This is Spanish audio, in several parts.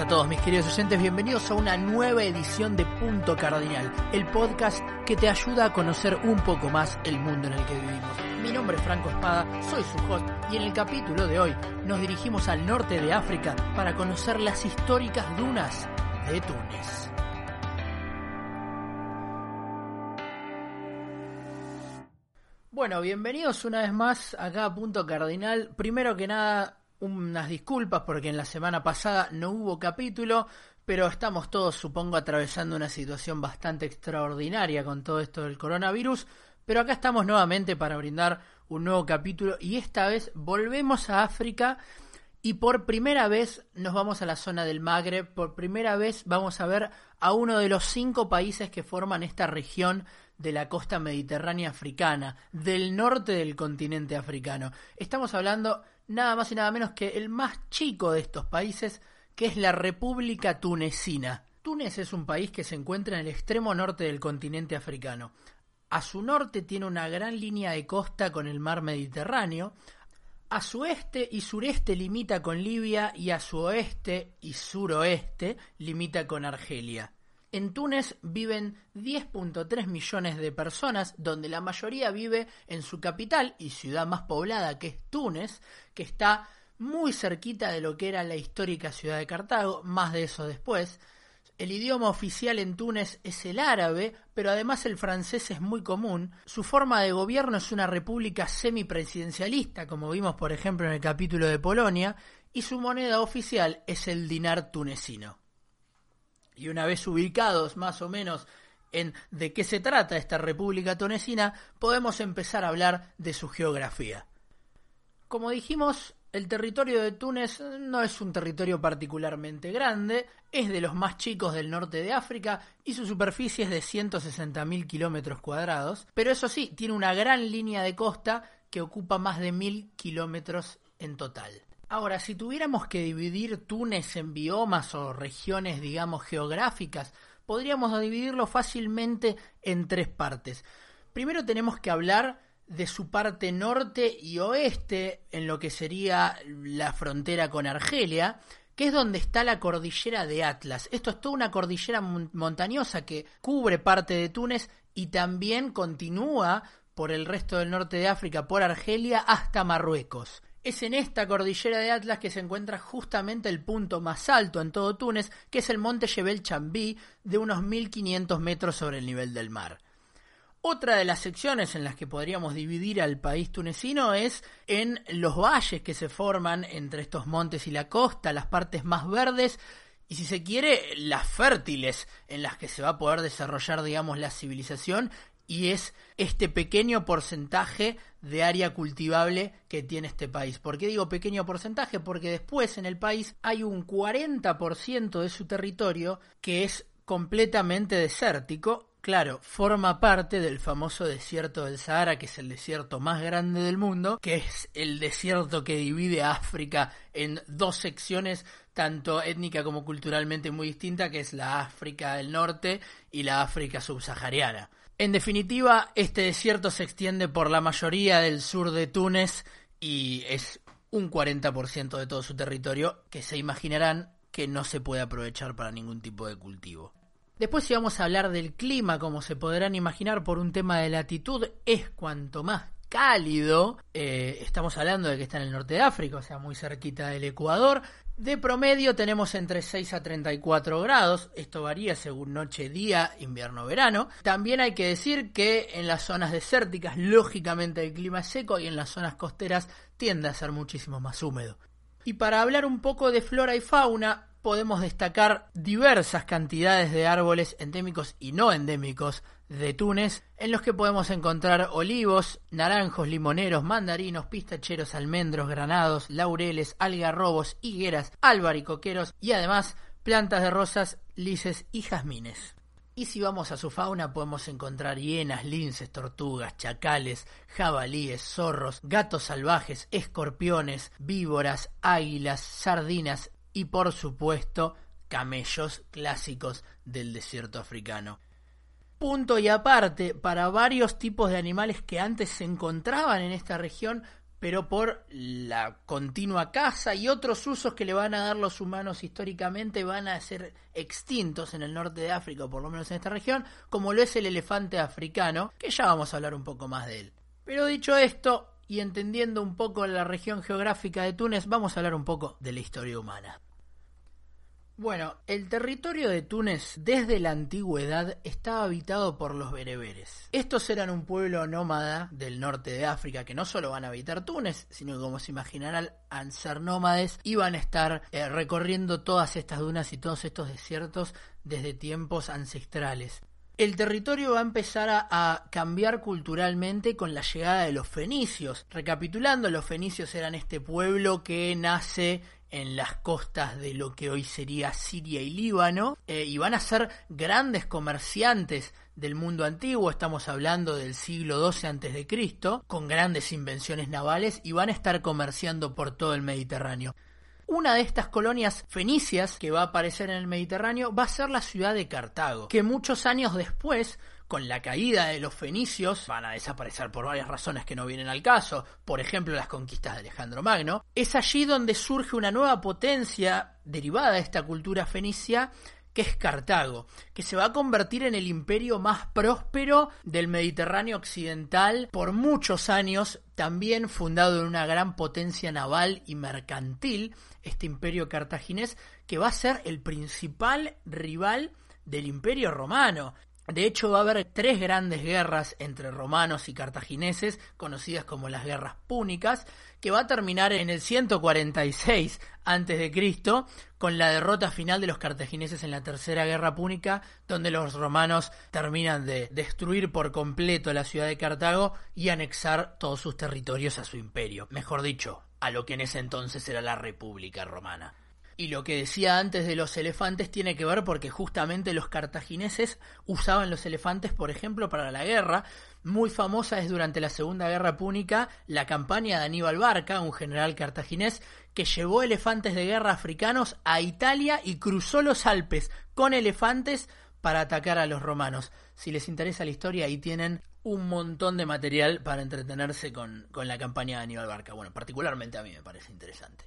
a todos mis queridos oyentes, bienvenidos a una nueva edición de Punto Cardinal, el podcast que te ayuda a conocer un poco más el mundo en el que vivimos. Mi nombre es Franco Espada, soy su host y en el capítulo de hoy nos dirigimos al norte de África para conocer las históricas dunas de Túnez. Bueno, bienvenidos una vez más acá a Punto Cardinal. Primero que nada, unas disculpas porque en la semana pasada no hubo capítulo, pero estamos todos, supongo, atravesando una situación bastante extraordinaria con todo esto del coronavirus. Pero acá estamos nuevamente para brindar un nuevo capítulo y esta vez volvemos a África y por primera vez nos vamos a la zona del Magreb, por primera vez vamos a ver a uno de los cinco países que forman esta región de la costa mediterránea africana, del norte del continente africano. Estamos hablando nada más y nada menos que el más chico de estos países, que es la República Tunecina. Túnez es un país que se encuentra en el extremo norte del continente africano. A su norte tiene una gran línea de costa con el mar Mediterráneo, a su este y sureste limita con Libia y a su oeste y suroeste limita con Argelia. En Túnez viven 10.3 millones de personas, donde la mayoría vive en su capital y ciudad más poblada, que es Túnez, que está muy cerquita de lo que era la histórica ciudad de Cartago, más de eso después. El idioma oficial en Túnez es el árabe, pero además el francés es muy común. Su forma de gobierno es una república semipresidencialista, como vimos por ejemplo en el capítulo de Polonia, y su moneda oficial es el dinar tunecino. Y una vez ubicados más o menos en de qué se trata esta República Tunecina, podemos empezar a hablar de su geografía. Como dijimos, el territorio de Túnez no es un territorio particularmente grande, es de los más chicos del norte de África y su superficie es de 160.000 kilómetros cuadrados, pero eso sí, tiene una gran línea de costa que ocupa más de 1.000 kilómetros en total. Ahora, si tuviéramos que dividir Túnez en biomas o regiones, digamos, geográficas, podríamos dividirlo fácilmente en tres partes. Primero tenemos que hablar de su parte norte y oeste, en lo que sería la frontera con Argelia, que es donde está la cordillera de Atlas. Esto es toda una cordillera montañosa que cubre parte de Túnez y también continúa por el resto del norte de África, por Argelia, hasta Marruecos. Es en esta cordillera de Atlas que se encuentra justamente el punto más alto en todo Túnez, que es el monte Jebel Chambí, de unos 1500 metros sobre el nivel del mar. Otra de las secciones en las que podríamos dividir al país tunecino es en los valles que se forman entre estos montes y la costa, las partes más verdes y si se quiere, las fértiles en las que se va a poder desarrollar, digamos, la civilización y es este pequeño porcentaje de área cultivable que tiene este país. ¿Por qué digo pequeño porcentaje? Porque después en el país hay un 40% de su territorio que es completamente desértico. Claro, forma parte del famoso desierto del Sahara, que es el desierto más grande del mundo, que es el desierto que divide a África en dos secciones, tanto étnica como culturalmente muy distinta, que es la África del Norte y la África subsahariana. En definitiva, este desierto se extiende por la mayoría del sur de Túnez y es un 40% de todo su territorio que se imaginarán que no se puede aprovechar para ningún tipo de cultivo. Después si vamos a hablar del clima, como se podrán imaginar por un tema de latitud, es cuanto más cálido, eh, estamos hablando de que está en el norte de África, o sea, muy cerquita del Ecuador, de promedio tenemos entre 6 a 34 grados, esto varía según noche, día, invierno, verano. También hay que decir que en las zonas desérticas, lógicamente el clima es seco y en las zonas costeras tiende a ser muchísimo más húmedo. Y para hablar un poco de flora y fauna, podemos destacar diversas cantidades de árboles endémicos y no endémicos de Túnez, en los que podemos encontrar olivos, naranjos, limoneros, mandarinos, pistacheros, almendros, granados, laureles, algarrobos, higueras, albaricoqueros y además plantas de rosas, lices y jazmines. Y si vamos a su fauna podemos encontrar hienas, linces, tortugas, chacales, jabalíes, zorros, gatos salvajes, escorpiones, víboras, águilas, sardinas y por supuesto camellos clásicos del desierto africano. Punto y aparte, para varios tipos de animales que antes se encontraban en esta región, pero por la continua caza y otros usos que le van a dar los humanos históricamente van a ser extintos en el norte de África, o por lo menos en esta región, como lo es el elefante africano, que ya vamos a hablar un poco más de él. Pero dicho esto, y entendiendo un poco la región geográfica de Túnez, vamos a hablar un poco de la historia humana. Bueno, el territorio de Túnez desde la antigüedad estaba habitado por los bereberes. Estos eran un pueblo nómada del norte de África que no solo van a habitar Túnez, sino que como se imaginarán, al ser nómades, iban a estar eh, recorriendo todas estas dunas y todos estos desiertos desde tiempos ancestrales. El territorio va a empezar a, cambiar culturalmente con la llegada de los fenicios. Recapitulando, los fenicios eran este pueblo que nace en las costas de lo que hoy sería Siria y Líbano, eh, y van a ser grandes comerciantes del mundo antiguo, estamos hablando del siglo XII Cristo, con grandes invenciones navales y van a estar comerciando por todo el Mediterráneo. Una de estas colonias fenicias que va a aparecer en el Mediterráneo va a ser la ciudad de Cartago, que muchos años después con la caída de los fenicios, van a desaparecer por varias razones que no vienen al caso, por ejemplo las conquistas de Alejandro Magno, es allí donde surge una nueva potencia derivada de esta cultura fenicia que es Cartago, que se va a convertir en el imperio más próspero del Mediterráneo occidental por muchos años, también fundado en una gran potencia naval y mercantil, este imperio cartaginés, que va a ser el principal rival del imperio romano. De hecho, va a haber tres grandes guerras entre romanos y cartagineses, conocidas como las guerras púnicas, que va a terminar en el 146 a.C., con la derrota final de los cartagineses en la Tercera Guerra Púnica, donde los romanos terminan de destruir por completo la ciudad de Cartago y anexar todos sus territorios a su imperio, mejor dicho, a lo que en ese entonces era la República Romana. Y lo que decía antes de los elefantes tiene que ver porque justamente los cartagineses usaban los elefantes, por ejemplo, para la guerra. Muy famosa es durante la Segunda Guerra Púnica la campaña de Aníbal Barca, un general cartaginés, que llevó elefantes de guerra africanos a Italia y cruzó los Alpes con elefantes para atacar a los romanos. Si les interesa la historia, ahí tienen un montón de material para entretenerse con, con la campaña de Aníbal Barca. Bueno, particularmente a mí me parece interesante.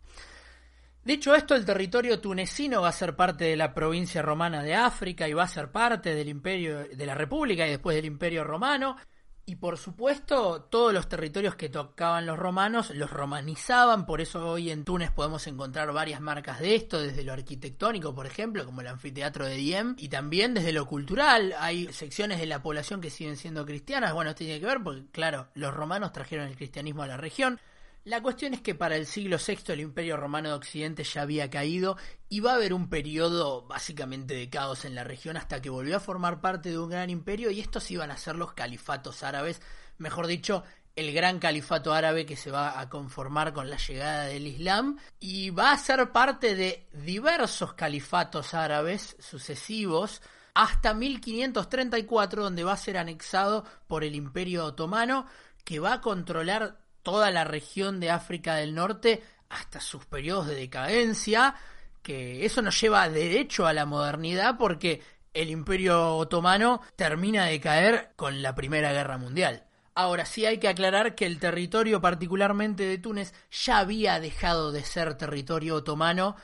Dicho esto, el territorio tunecino va a ser parte de la provincia romana de África y va a ser parte del imperio de la República y después del imperio romano. Y por supuesto, todos los territorios que tocaban los romanos los romanizaban, por eso hoy en Túnez podemos encontrar varias marcas de esto, desde lo arquitectónico, por ejemplo, como el anfiteatro de Diem, y también desde lo cultural. Hay secciones de la población que siguen siendo cristianas. Bueno, esto tiene que ver porque, claro, los romanos trajeron el cristianismo a la región. La cuestión es que para el siglo VI el Imperio Romano de Occidente ya había caído y va a haber un periodo básicamente de caos en la región hasta que volvió a formar parte de un gran imperio y estos iban a ser los califatos árabes, mejor dicho, el gran califato árabe que se va a conformar con la llegada del Islam y va a ser parte de diversos califatos árabes sucesivos hasta 1534 donde va a ser anexado por el Imperio Otomano que va a controlar toda la región de África del Norte hasta sus periodos de decadencia, que eso nos lleva derecho a la modernidad porque el imperio otomano termina de caer con la Primera Guerra Mundial. Ahora sí hay que aclarar que el territorio particularmente de Túnez ya había dejado de ser territorio otomano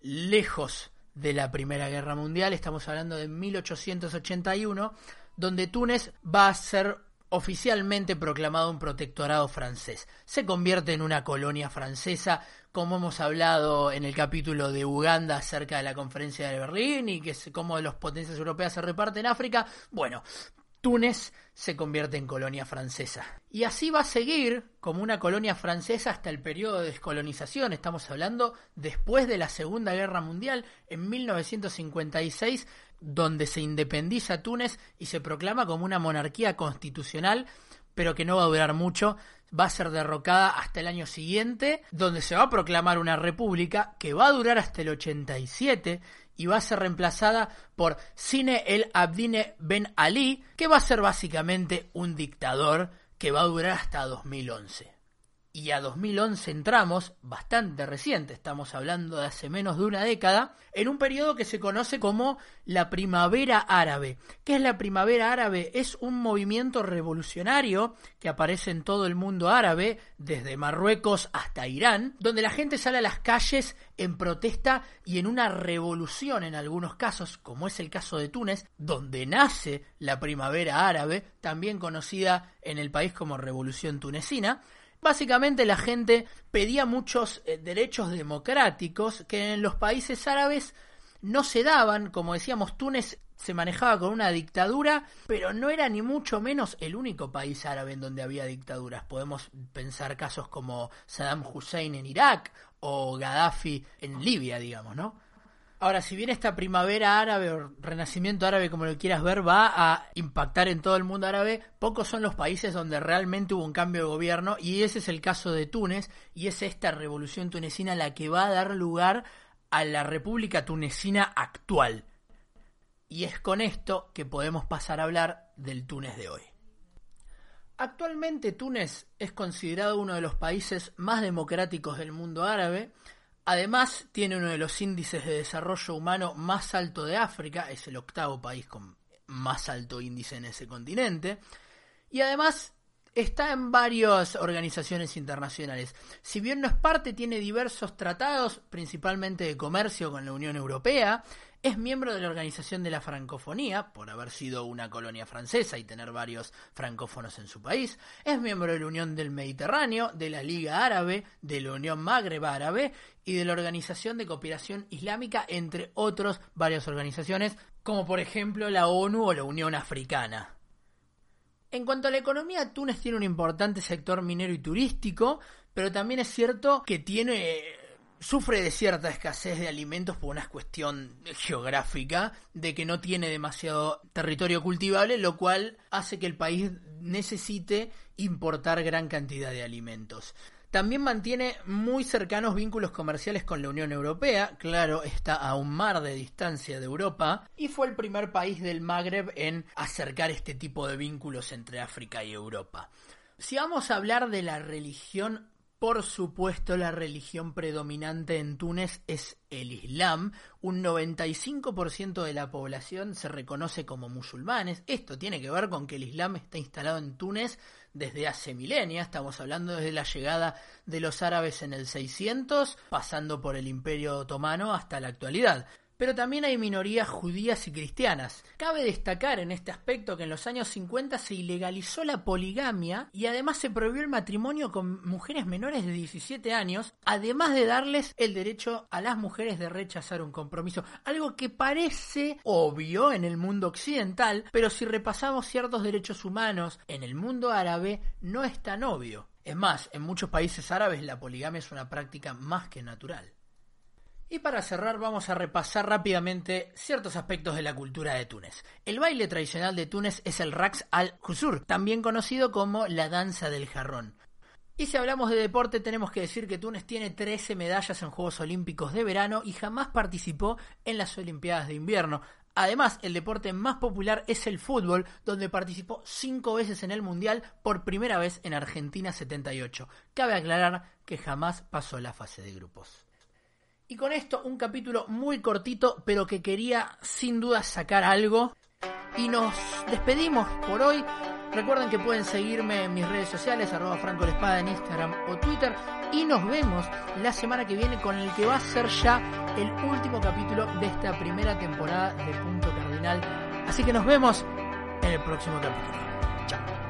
lejos de la Primera Guerra Mundial, estamos hablando de 1881, donde Túnez va a ser oficialmente proclamado un protectorado francés. Se convierte en una colonia francesa, como hemos hablado en el capítulo de Uganda acerca de la conferencia de Berlín y que es cómo las potencias europeas se reparten en África. Bueno, Túnez se convierte en colonia francesa. Y así va a seguir como una colonia francesa hasta el periodo de descolonización. Estamos hablando después de la Segunda Guerra Mundial, en 1956, donde se independiza Túnez y se proclama como una monarquía constitucional, pero que no va a durar mucho, va a ser derrocada hasta el año siguiente, donde se va a proclamar una república que va a durar hasta el 87 y va a ser reemplazada por Sine el Abdine Ben Ali, que va a ser básicamente un dictador que va a durar hasta 2011. Y a 2011 entramos, bastante reciente, estamos hablando de hace menos de una década, en un periodo que se conoce como la Primavera Árabe. ¿Qué es la Primavera Árabe? Es un movimiento revolucionario que aparece en todo el mundo árabe, desde Marruecos hasta Irán, donde la gente sale a las calles en protesta y en una revolución en algunos casos, como es el caso de Túnez, donde nace la Primavera Árabe, también conocida en el país como Revolución Tunecina, Básicamente la gente pedía muchos eh, derechos democráticos que en los países árabes no se daban, como decíamos, Túnez se manejaba con una dictadura, pero no era ni mucho menos el único país árabe en donde había dictaduras. Podemos pensar casos como Saddam Hussein en Irak o Gaddafi en Libia, digamos, ¿no? Ahora, si bien esta primavera árabe o renacimiento árabe, como lo quieras ver, va a impactar en todo el mundo árabe, pocos son los países donde realmente hubo un cambio de gobierno y ese es el caso de Túnez y es esta revolución tunecina la que va a dar lugar a la República Tunecina actual. Y es con esto que podemos pasar a hablar del Túnez de hoy. Actualmente Túnez es considerado uno de los países más democráticos del mundo árabe, Además, tiene uno de los índices de desarrollo humano más alto de África, es el octavo país con más alto índice en ese continente. Y además está en varias organizaciones internacionales. Si bien no es parte, tiene diversos tratados, principalmente de comercio con la Unión Europea, es miembro de la Organización de la Francofonía, por haber sido una colonia francesa y tener varios francófonos en su país. Es miembro de la Unión del Mediterráneo, de la Liga Árabe, de la Unión Magreb Árabe y de la Organización de Cooperación Islámica, entre otras varias organizaciones, como por ejemplo la ONU o la Unión Africana. En cuanto a la economía, Túnez tiene un importante sector minero y turístico, pero también es cierto que tiene sufre de cierta escasez de alimentos por una cuestión geográfica, de que no tiene demasiado territorio cultivable, lo cual hace que el país necesite importar gran cantidad de alimentos. También mantiene muy cercanos vínculos comerciales con la Unión Europea, claro, está a un mar de distancia de Europa, y fue el primer país del Magreb en acercar este tipo de vínculos entre África y Europa. Si vamos a hablar de la religión por supuesto, la religión predominante en Túnez es el Islam. Un 95% de la población se reconoce como musulmanes. Esto tiene que ver con que el Islam está instalado en Túnez desde hace milenios. Estamos hablando desde la llegada de los árabes en el 600, pasando por el Imperio Otomano hasta la actualidad pero también hay minorías judías y cristianas. Cabe destacar en este aspecto que en los años 50 se ilegalizó la poligamia y además se prohibió el matrimonio con mujeres menores de 17 años, además de darles el derecho a las mujeres de rechazar un compromiso, algo que parece obvio en el mundo occidental, pero si repasamos ciertos derechos humanos en el mundo árabe no es tan obvio. Es más, en muchos países árabes la poligamia es una práctica más que natural. Y para cerrar vamos a repasar rápidamente ciertos aspectos de la cultura de Túnez. El baile tradicional de Túnez es el Raqs al-Khusur, también conocido como la danza del jarrón. Y si hablamos de deporte tenemos que decir que Túnez tiene 13 medallas en Juegos Olímpicos de verano y jamás participó en las Olimpiadas de invierno. Además, el deporte más popular es el fútbol, donde participó 5 veces en el Mundial, por primera vez en Argentina 78. Cabe aclarar que jamás pasó la fase de grupos. Y con esto un capítulo muy cortito, pero que quería sin duda sacar algo. Y nos despedimos por hoy. Recuerden que pueden seguirme en mis redes sociales, arroba Franco Espada en Instagram o Twitter. Y nos vemos la semana que viene con el que va a ser ya el último capítulo de esta primera temporada de Punto Cardinal. Así que nos vemos en el próximo capítulo. Chao.